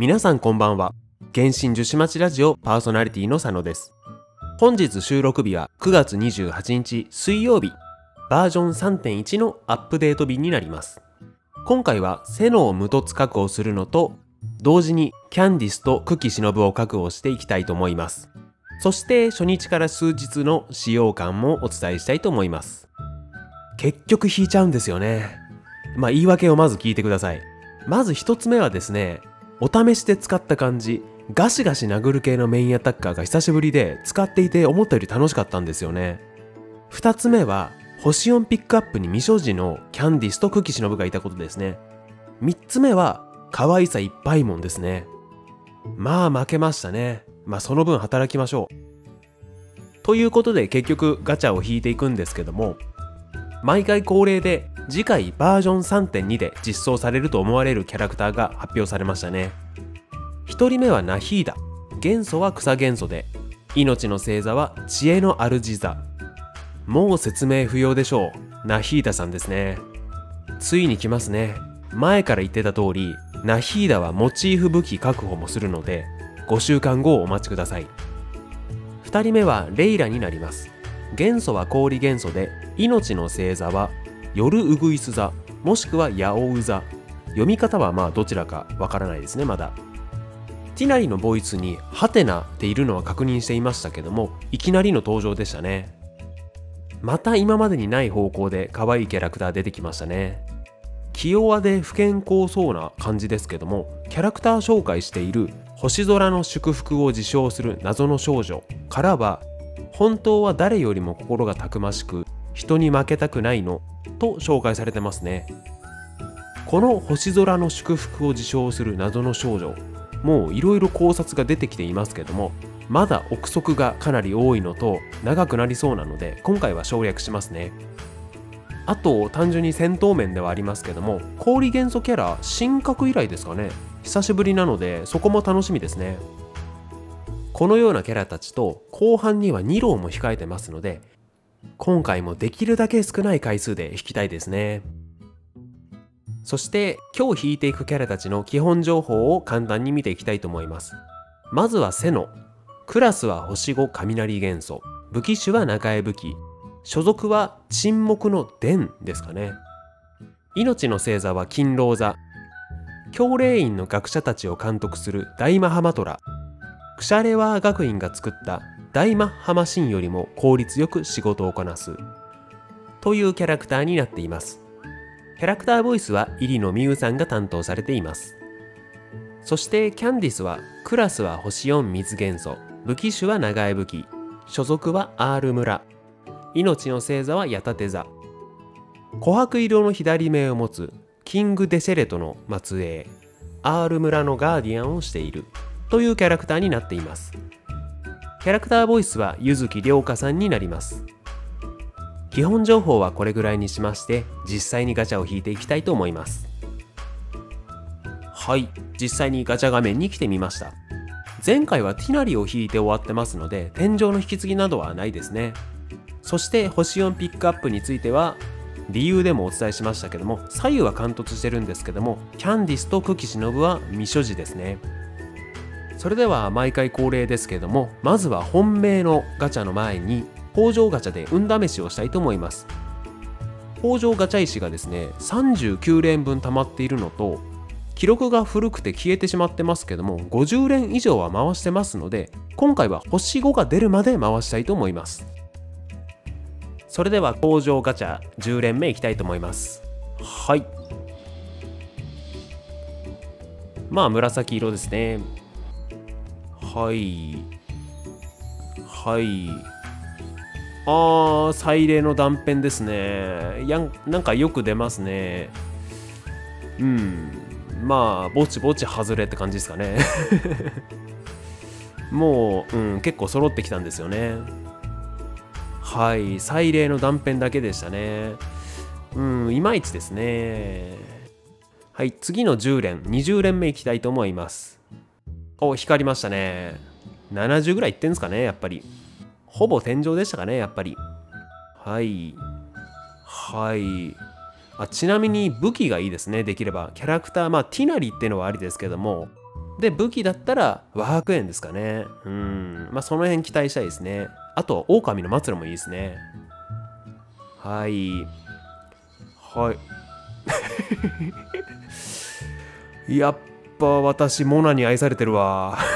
皆さんこんばんは。原神樹脂町ラジオパーソナリティの佐野です。本日収録日は9月28日水曜日、バージョン3.1のアップデート日になります。今回はセノを無凸確保するのと、同時にキャンディスと久喜忍を確保していきたいと思います。そして初日から数日の使用感もお伝えしたいと思います。結局引いちゃうんですよね。まあ言い訳をまず聞いてください。まず一つ目はですね、お試しで使った感じ、ガシガシ殴る系のメインアタッカーが久しぶりで使っていて思ったより楽しかったんですよね。二つ目は、星4ピックアップに未所持のキャンディスと久喜忍がいたことですね。三つ目は、可愛さいっぱいもんですね。まあ負けましたね。まあその分働きましょう。ということで結局ガチャを引いていくんですけども、毎回恒例で次回バージョン3.2で実装されると思われるキャラクターが発表されましたね。1人目はナヒーダ。元素は草元素で、命の星座は知恵の主座。もう説明不要でしょう。ナヒーダさんですね。ついに来ますね。前から言ってた通り、ナヒーダはモチーフ武器確保もするので、5週間後をお待ちください。2人目はレイラになります。元素は氷元素で、命の星座は夜ウグイス座、もしくはヤオウ座。読み方はまあどちらかわからないですね、まだ。ティナリのボイスにハテナっているのは確認していましたけども、いきなりの登場でしたね。また今までにない方向で可愛いキャラクター出てきましたね。気弱で不健康そうな感じですけども、キャラクター紹介している星空の祝福を自称する謎の少女からは、本当は誰よりも心がたくましく、人に負けたくないのと紹介されてますね。この星空の祝福を自称する謎の少女、もういろいろ考察が出てきていますけども、まだ憶測がかなり多いのと長くなりそうなので、今回は省略しますね。あと、単純に戦闘面ではありますけども、氷元素キャラ、神格以来ですかね。久しぶりなので、そこも楽しみですね。このようなキャラたちと、後半には2浪も控えてますので、今回もできるだけ少ない回数で引きたいですね。そして今日引いていくキャラたちの基本情報を簡単に見ていきたいと思います。まずはセノ。クラスは星5雷元素。武器種は中江武器。所属は沈黙の伝ですかね。命の星座は金狼座。教霊院の学者たちを監督する大マハマトラ。クシャレワー学院が作った大マッハマシンよりも効率よく仕事をこなす。というキャラクターになっています。キャラクターボイスは入野美優さんが担当されています。そしてキャンディスはクラスは星4水元素、武器種は長江武器、所属は R 村、命の星座は矢立座。琥珀色の左目を持つキング・デセレトの末裔、R 村のガーディアンをしているというキャラクターになっています。キャラクターボイスは柚木涼香さんになります。基本情報はこれぐらいにしまして実際にガチャを引いていきたいと思います。はい実際にガチャ画面に来てみました。前回はティナリを引いて終わってますので天井の引き継ぎなどはないですね。そして星4ピックアップについては理由でもお伝えしましたけども左右は貫突してるんですけどもキャンディスと久喜忍は未所持ですね。それでは毎回恒例ですけどもまずは本命のガチャの前に北条ガチャで運試しをしたいと思います。北条ガチャ石がですね39連分溜まっているのと記録が古くて消えてしまってますけども50連以上は回してますので今回は星5が出るまで回したいと思います。それでは北条ガチャ10連目いきたいと思います。はい。まあ紫色ですね。はいはいあー、彩霊の断片ですね。やん、なんかよく出ますね。うん。まあ、ぼちぼち外れって感じですかね。もう、うん、結構揃ってきたんですよね。はい、彩霊の断片だけでしたね。うん、いまいちですね。はい、次の10連、20連目いきたいと思います。お、光りましたね。70ぐらいいってんすかね、やっぱり。ほぼ天井でしたかね、やっぱり。はい。はい。あちなみに武器がいいですね、できれば。キャラクター、まあ、ティナリっていうのはありですけども、で武器だったら和白円ですかねうんまあその辺期待したいですねあと狼の末路もいいですねはいはい やっぱ私モナに愛されてるわ。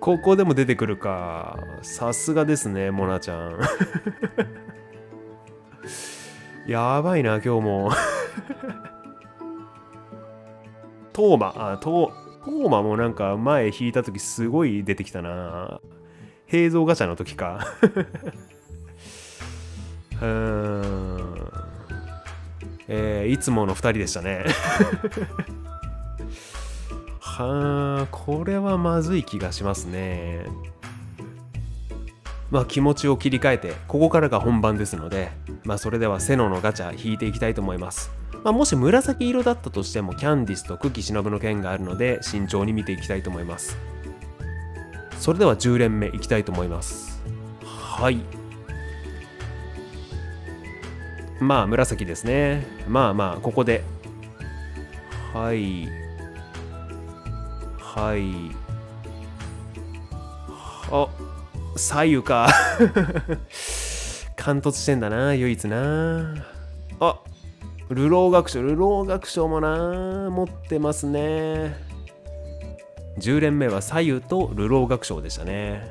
ここでも出てくるか。さすがですねモナちゃん。やばいな今日も。トーマあトトーマもなんか前引いた時すごい出てきたな。平蔵ガチャの時か。うーん。えー、いつもの2人でしたねはあこれはまずい気がしますね。まあ気持ちを切り替えてここからが本番ですのでまあそれではセノのガチャ引いていきたいと思います。まあ、もし紫色だったとしてもキャンディスと久喜忍の剣があるので慎重に見ていきたいと思います。それでは10連目いきたいと思います。はい。まあ紫ですね。まあまあここで。はい。はい。あ左右か。貫突してんだな唯一な。あ流浪学賞流浪学賞もな。持ってますね。10連目は左右と流浪学賞でしたね。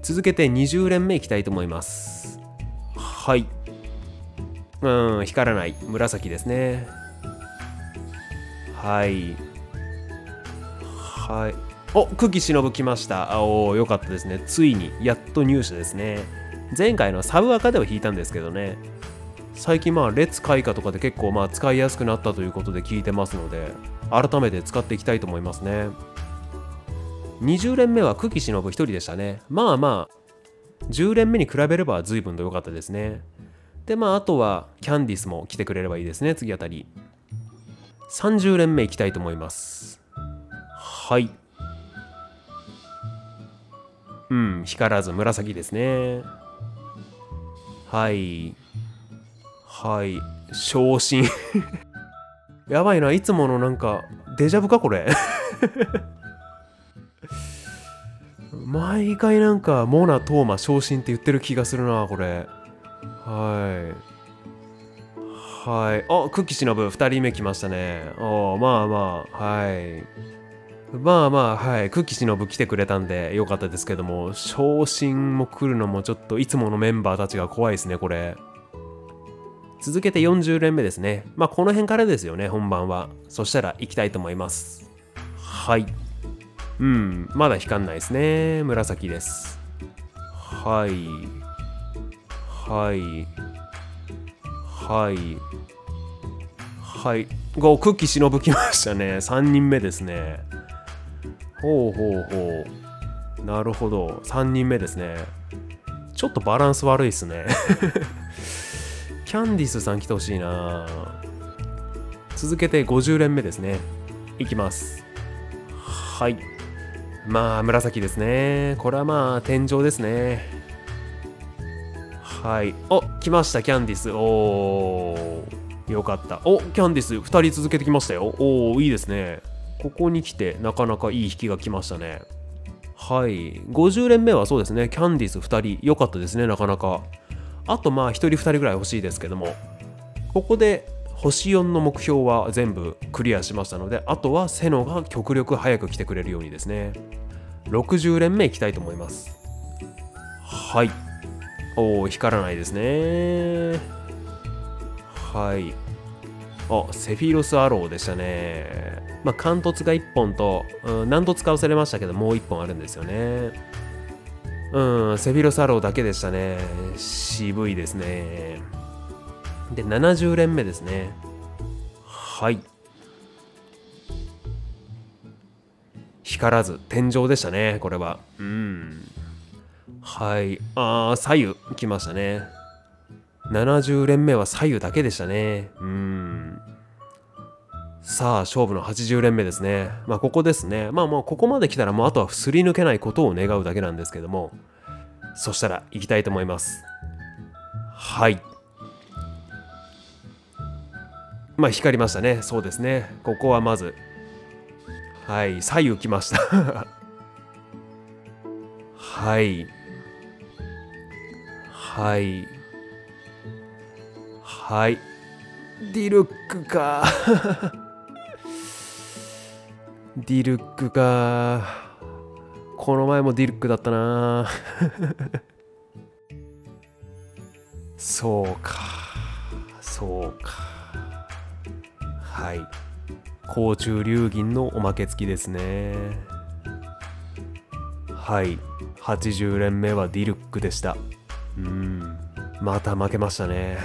続けて20連目いきたいと思います。はい。うん光らない。紫ですね。はい。はい。お久喜忍来ました。あおよかったですね。ついにやっと入手ですね。前回のサブアカでは引いたんですけどね。最近まあ列開花とかで結構まあ使いやすくなったということで聞いてますので改めて使っていきたいと思いますね。20連目は久喜忍1人でしたね。まあまあ10連目に比べれば随分と良かったですね。でまああとはキャンディスも来てくれればいいですね。次あたり。30連目いきたいと思います。はい。うん光らず紫ですね。はい。はい。昇進。やばいないつものなんかデジャブかこれ？毎回なんかモナ・トーマ昇進って言ってる気がするなこれ。はい。はい。あクッキーしのぶ。2人目来ましたね。おまあまあ。はい。まあまあはいクッキーしのぶ来てくれたんでよかったですけども昇進も来るのもちょっといつものメンバーたちが怖いですねこれ続けて40連目ですね。まあこの辺からですよね、本番は。そしたら行きたいと思います。はい。うん、まだ光んないですね。紫です。はい。はい。はい。はい。5、クッキー忍きましたね。3人目ですね。ほうほうほう。なるほど。3人目ですね。ちょっとバランス悪いですね。キャンディスさん来てほしいな。続けて50連目ですね。いきます。はい。まあ紫ですね。これはまあ天井ですね。はい。お来ましたキャンディス。おー。よかった。おキャンディス2人続けてきましたよ。おおいいですね。ここに来てなかなかいい引きが来ましたね。はい。50連目はそうですね。キャンディス2人良かったですねなかなか。あとまあ1人2人ぐらい欲しいですけども。ここで星4の目標は全部クリアしましたのであとはセノが極力早く来てくれるようにですね。60連目いきたいと思います。はい。おお光らないですね。はい。あセフィロスアローでしたねまあ貫突が1本と、うん、何度使わされましたけどもう1本あるんですよねうん、セフィロサローだけでしたね。渋いですね。で、70連目ですね。はい。光らず、天井でしたね、これは。うん。はい。ああ、左右来ましたね。70連目は左右だけでしたね。うん。さあ、勝負の80連目ですね。まあ、ここですね。まあ、もうここまで来たら、もうあとはすり抜けないことを願うだけなんですけども、そしたら行きたいと思います。はい。まあ、光りましたね。そうですね。ここはまず、はい左右来ました はいはいはいディルックかディルックかこの前もディルックだったな。そうか。そうか。はい。甲虫流銀のおまけ付きですね。はい。80連目はディルックでした。うん。また負けましたね。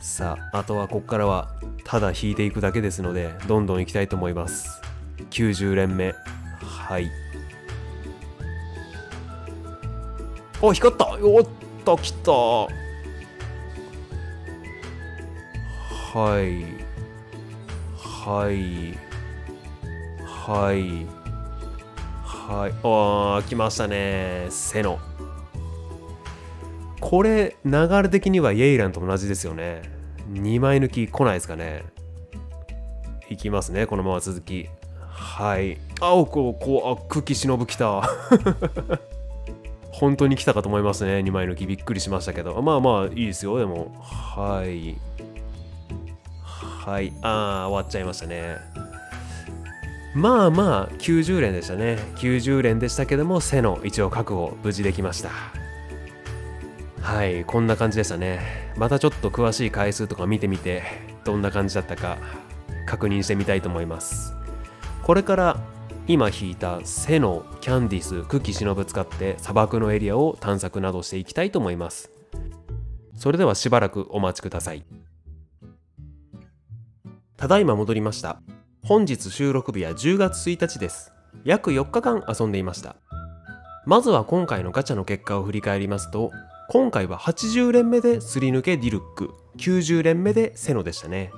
さああとはここからはただ引いていくだけですのでどんどんいきたいと思います。90連目。はい。お光った。おっと来た。はい。はい。はい。はい。あー来ましたね。セノ。これ流れ的にはイエイランと同じですよね。2枚抜き来ないですかね。いきますねこのまま続き。はい。あおこうこうあ久喜忍来た。本当に来たかと思いますね。2枚抜き。びっくりしましたけど。まあまあいいですよ。でもはい。はい。ああ終わっちゃいましたね。まあまあ90連でしたね。90連でしたけども背の一応確保無事できました。はい。こんな感じでしたね。またちょっと詳しい回数とか見てみてどんな感じだったか確認してみたいと思います。これから今引いた背のキャンディス久喜忍使って砂漠のエリアを探索などしていきたいと思います。それではしばらくお待ちください。ただいま戻りました。本日収録日は10月1日です。約4日間遊んでいました。まずは今回のガチャの結果を振り返りますと今回は80連目ですり抜けディルック90連目でセノでしたね。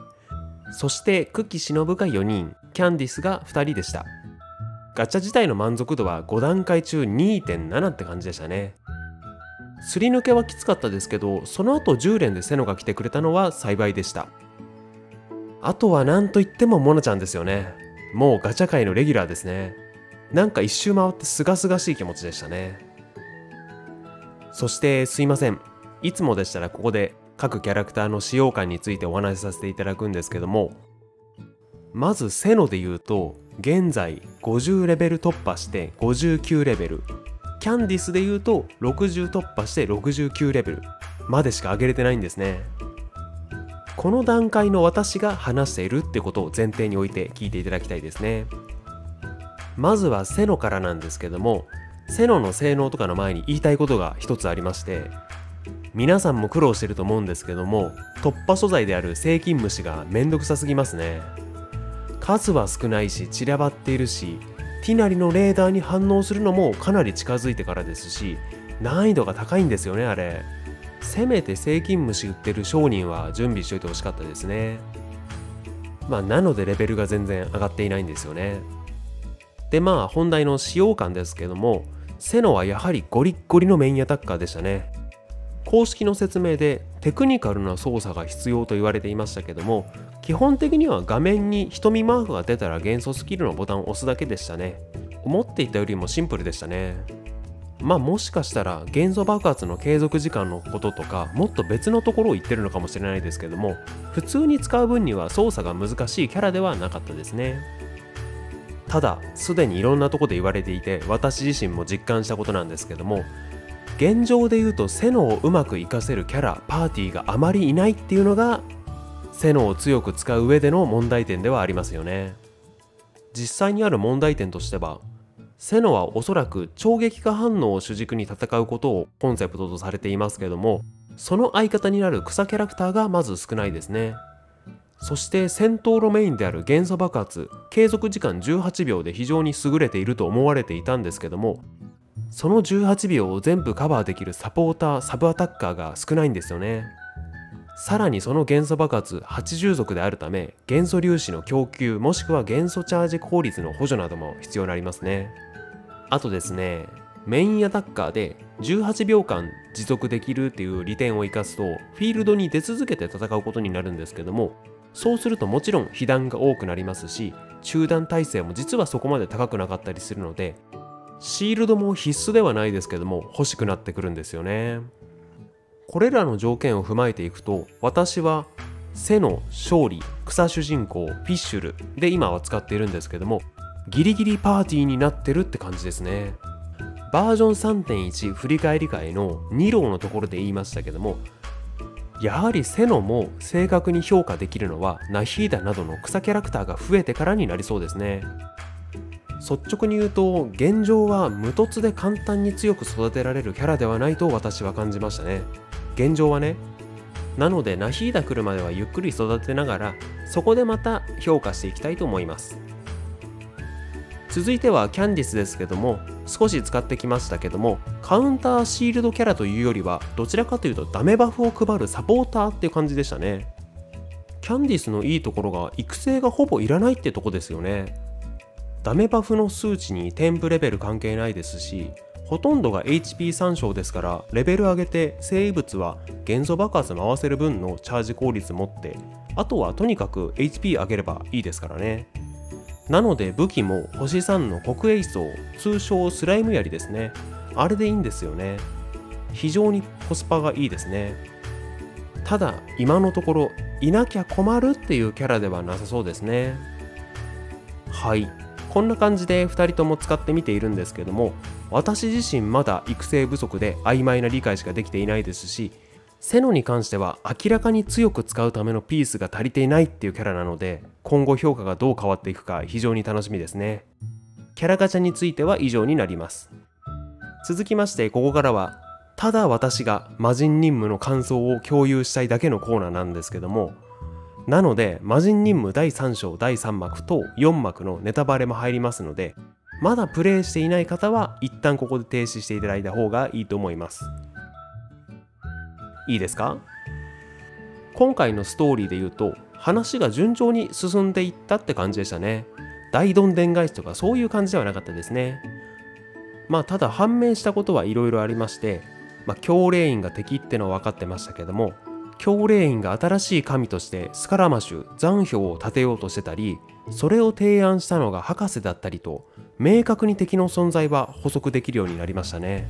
そして久喜忍が4人。キャンディスが2人でした。ガチャ自体の満足度は5段階中2.7って感じでしたね。すり抜けはきつかったですけどその後10連でセノが来てくれたのは幸いでした。あとは何と言ってもモナちゃんですよね。もうガチャ界のレギュラーですね。なんか一周回ってすがすがしい気持ちでしたね。そしてすいません。いつもでしたらここで各キャラクターの使用感についてお話しさせていただくんですけどもまずセノで言うと現在50レベル突破して59レベル。キャンディスで言うと60突破して69レベルまでしか上げれてないんですね。この段階の私が話しているってことを前提に置いて聞いていただきたいですね。まずはセノからなんですけどもセノの性能とかの前に言いたいことが一つありまして皆さんも苦労してると思うんですけども突破素材であるセイキンムシがめんどくさすぎますね。数は少ないし散らばっているしティナリのレーダーに反応するのもかなり近づいてからですし難易度が高いんですよねあれ。せめてセイキンムシ売ってる商人は準備しといてほしかったですね。まあなのでレベルが全然上がっていないんですよね。でまあ本題の使用感ですけどもセノはやはりゴリッゴリのメインアタッカーでしたね。公式の説明でテクニカルな操作が必要と言われていましたけども基本的には画面に瞳マークが出たら元素スキルのボタンを押すだけでしたね。思っていたよりもシンプルでしたね。まあもしかしたら元素爆発の継続時間のこととかもっと別のところを言ってるのかもしれないですけども普通に使う分には操作が難しいキャラではなかったですね。ただすでにいろんなとこで言われていて私自身も実感したことなんですけども現状で言うとセノをうまく活かせるキャラパーティーがあまりいないっていうのがセノを強く使う上での問題点ではありますよね。実際にある問題点としてはセノはおそらく超撃化反応を主軸に戦うことをコンセプトとされていますけどもその相方になる草キャラクターがまず少ないですね。そして戦闘路メインである元素爆発継続時間18秒で非常に優れていると思われていたんですけどもその18秒を全部カバーできるサポーターサブアタッカーが少ないんですよね。さらにその元素爆発80族であるため元素粒子の供給もしくは元素チャージ効率の補助なども必要になりますね。あとですねメインアタッカーで18秒間持続できるっていう利点を生かすとフィールドに出続けて戦うことになるんですけどもそうするともちろん被弾が多くなりますし中断耐性も実はそこまで高くなかったりするのでシールドも必須ではないですけども欲しくなってくるんですよね。これらの条件を踏まえていくと私は背の勝利草主人公フィッシュルで今は使っているんですけどもギリギリパーティーになってるって感じですね。バージョン3.1振り返り会の2郎のところで言いましたけどもやはりセノも正確に評価できるのはナヒーダなどの草キャラクターが増えてからになりそうですね。率直に言うと現状は無凸で簡単に強く育てられるキャラではないと私は感じましたね。現状はねなのでナヒーダ来るまではゆっくり育てながらそこでまた評価していきたいと思います。続いてはキャンディスですけども少し使ってきましたけどもカウンターシールドキャラというよりはどちらかというとダメバフを配るサポーターっていう感じでしたね。キャンディスのいいところが育成がほぼいらないってとこですよね。ダメバフの数値に添付レベル関係ないですしほとんどが HP 参照ですからレベル上げて生物は元素爆発回せる分のチャージ効率持ってあとはとにかく HP 上げればいいですからね。なので武器も星3の国営層通称スライム槍ですね。あれでいいんですよね。非常にコスパがいいですね。ただ今のところいなきゃ困るっていうキャラではなさそうですね。はい。こんな感じで2人とも使ってみているんですけども私自身まだ育成不足で曖昧な理解しかできていないですしセノに関しては明らかに強く使うためのピースが足りていないっていうキャラなので今後評価がどう変わっていくか非常に楽しみですね。キャラガチャについては以上になります。続きましてここからはただ私が魔人任務の感想を共有したいだけのコーナーなんですけどもなので魔人任務第3章第3幕と4幕のネタバレも入りますのでまだプレイしていない方は一旦ここで停止していただいた方がいいと思います。いいですか？今回のストーリーで言うと話が順調に進んでいったって感じでしたね。大どんでん返しとかそういう感じではなかったですね。まあただ判明したことはいろいろありましてまあ、強霊院が敵ってのは分かってましたけども強霊院が新しい神としてスカラマシュ残氷を立てようとしてたりそれを提案したのが博士だったりと明確に敵の存在は補足できるようになりましたね。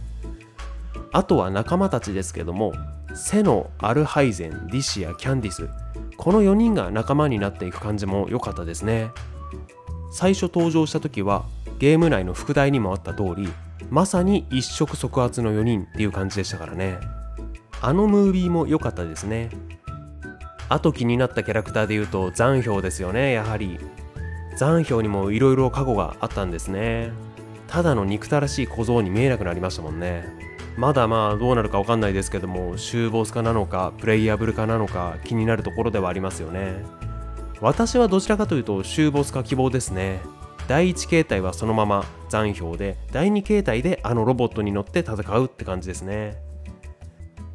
あとは仲間たちですけどもセノ、アルハイゼン、ディシア、キャンディスこの4人が仲間になっていく感じも良かったですね。最初登場した時はゲーム内の副題にもあった通りまさに一触即発の4人っていう感じでしたからね。あのムービーも良かったですね。あと気になったキャラクターで言うと残氷ですよねやはり。残氷にも色々過去があったんですね。ただの憎たらしい小僧に見えなくなりましたもんね。まだまあどうなるか分かんないですけども終ボス化なのかプレイヤブル化なのか気になるところではありますよね。私はどちらかというと終ボス化希望ですね。第1形態はそのまま残氷で第2形態であのロボットに乗って戦うって感じですね。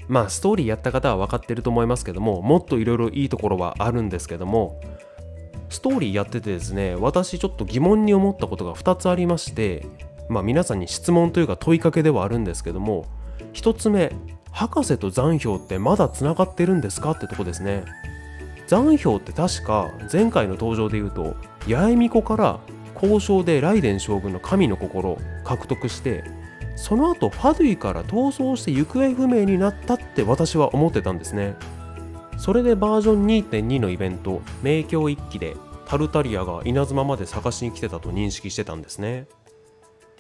まあストーリーやった方は分かってると思いますけどももっといろいろいいところはあるんですけどもストーリーやっててですね私ちょっと疑問に思ったことが2つありましてまあ皆さんに質問というか問いかけではあるんですけども1つ目博士と残氷ってまだつながってるんですか？ってとこですね。残氷って確か前回の登場で言うと八重巫女から交渉でライデン将軍の神の心獲得してその後ファドゥイから逃走して行方不明になったって私は思ってたんですね。それでバージョン2.2のイベント名教一揆でタルタリアが稲妻まで探しに来てたと認識してたんですね。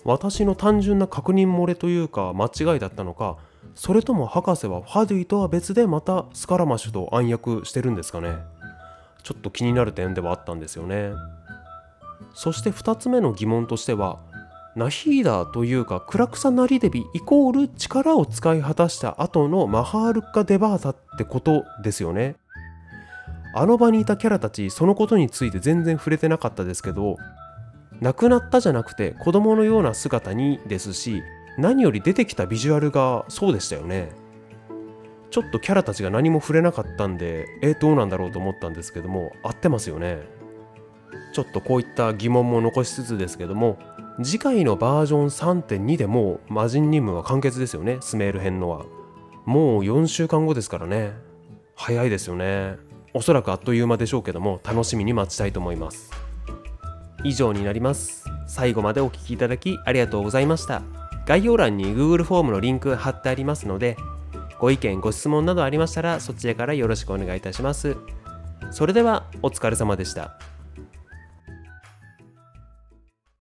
私の単純な確認漏れというか間違いだったのかそれとも博士はファドゥイとは別でまたスカラマッシュと暗躍してるんですかね。ちょっと気になる点ではあったんですよね。そして2つ目の疑問としてはナヒーダというかクラクサナリデビイコール力を使い果たした後のマハールッカ・デバータってことですよね。あの場にいたキャラたちそのことについて全然触れてなかったですけど亡くなったじゃなくて子供のような姿にですし何より出てきたビジュアルがそうでしたよね。ちょっとキャラたちが何も触れなかったんでえー、どうなんだろうと思ったんですけども合ってますよね。ちょっとこういった疑問も残しつつですけども次回のバージョン3.2でもう魔人任務は完結ですよね。スメール編のは。もう4週間後ですからね。早いですよね。おそらくあっという間でしょうけども楽しみに待ちたいと思います。以上になります。最後までお聴きいただきありがとうございました。概要欄に Google フォームのリンク貼ってありますのでご意見ご質問などありましたらそちらからよろしくお願いいたします。それではお疲れ様でした。